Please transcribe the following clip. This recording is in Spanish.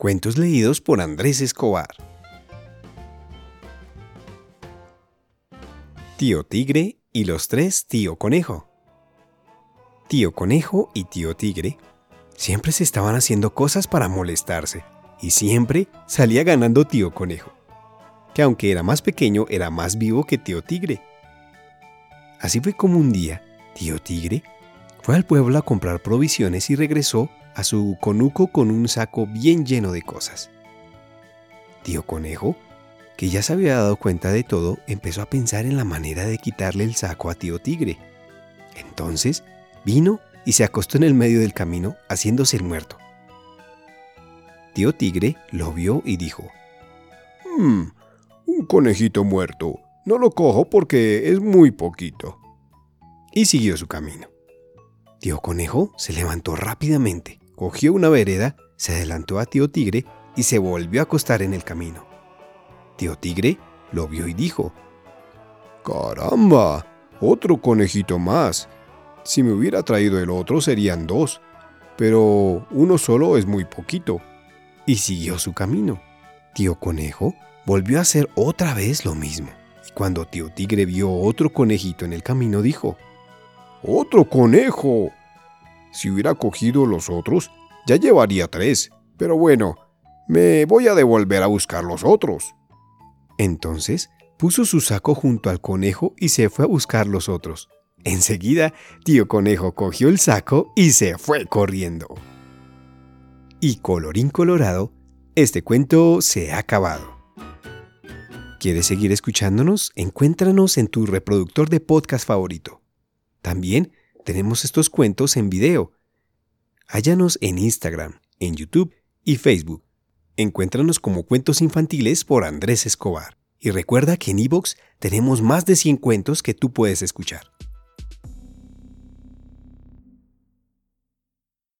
Cuentos leídos por Andrés Escobar. Tío Tigre y los tres Tío Conejo. Tío Conejo y Tío Tigre siempre se estaban haciendo cosas para molestarse y siempre salía ganando Tío Conejo, que aunque era más pequeño era más vivo que Tío Tigre. Así fue como un día Tío Tigre fue al pueblo a comprar provisiones y regresó a su conuco con un saco bien lleno de cosas. Tío Conejo, que ya se había dado cuenta de todo, empezó a pensar en la manera de quitarle el saco a Tío Tigre. Entonces vino y se acostó en el medio del camino haciéndose el muerto. Tío Tigre lo vio y dijo, «Mmm, un conejito muerto. No lo cojo porque es muy poquito. Y siguió su camino. Tío Conejo se levantó rápidamente cogió una vereda, se adelantó a Tío Tigre y se volvió a acostar en el camino. Tío Tigre lo vio y dijo, ¡Caramba! Otro conejito más. Si me hubiera traído el otro serían dos, pero uno solo es muy poquito. Y siguió su camino. Tío Conejo volvió a hacer otra vez lo mismo. Y cuando Tío Tigre vio otro conejito en el camino, dijo, ¡Otro conejo! Si hubiera cogido los otros, ya llevaría tres. Pero bueno, me voy a devolver a buscar los otros. Entonces puso su saco junto al conejo y se fue a buscar los otros. Enseguida, tío conejo cogió el saco y se fue corriendo. Y colorín colorado, este cuento se ha acabado. ¿Quieres seguir escuchándonos? Encuéntranos en tu reproductor de podcast favorito. También tenemos estos cuentos en video. Hállanos en Instagram, en YouTube y Facebook. Encuéntranos como Cuentos Infantiles por Andrés Escobar. Y recuerda que en iVoox tenemos más de 100 cuentos que tú puedes escuchar.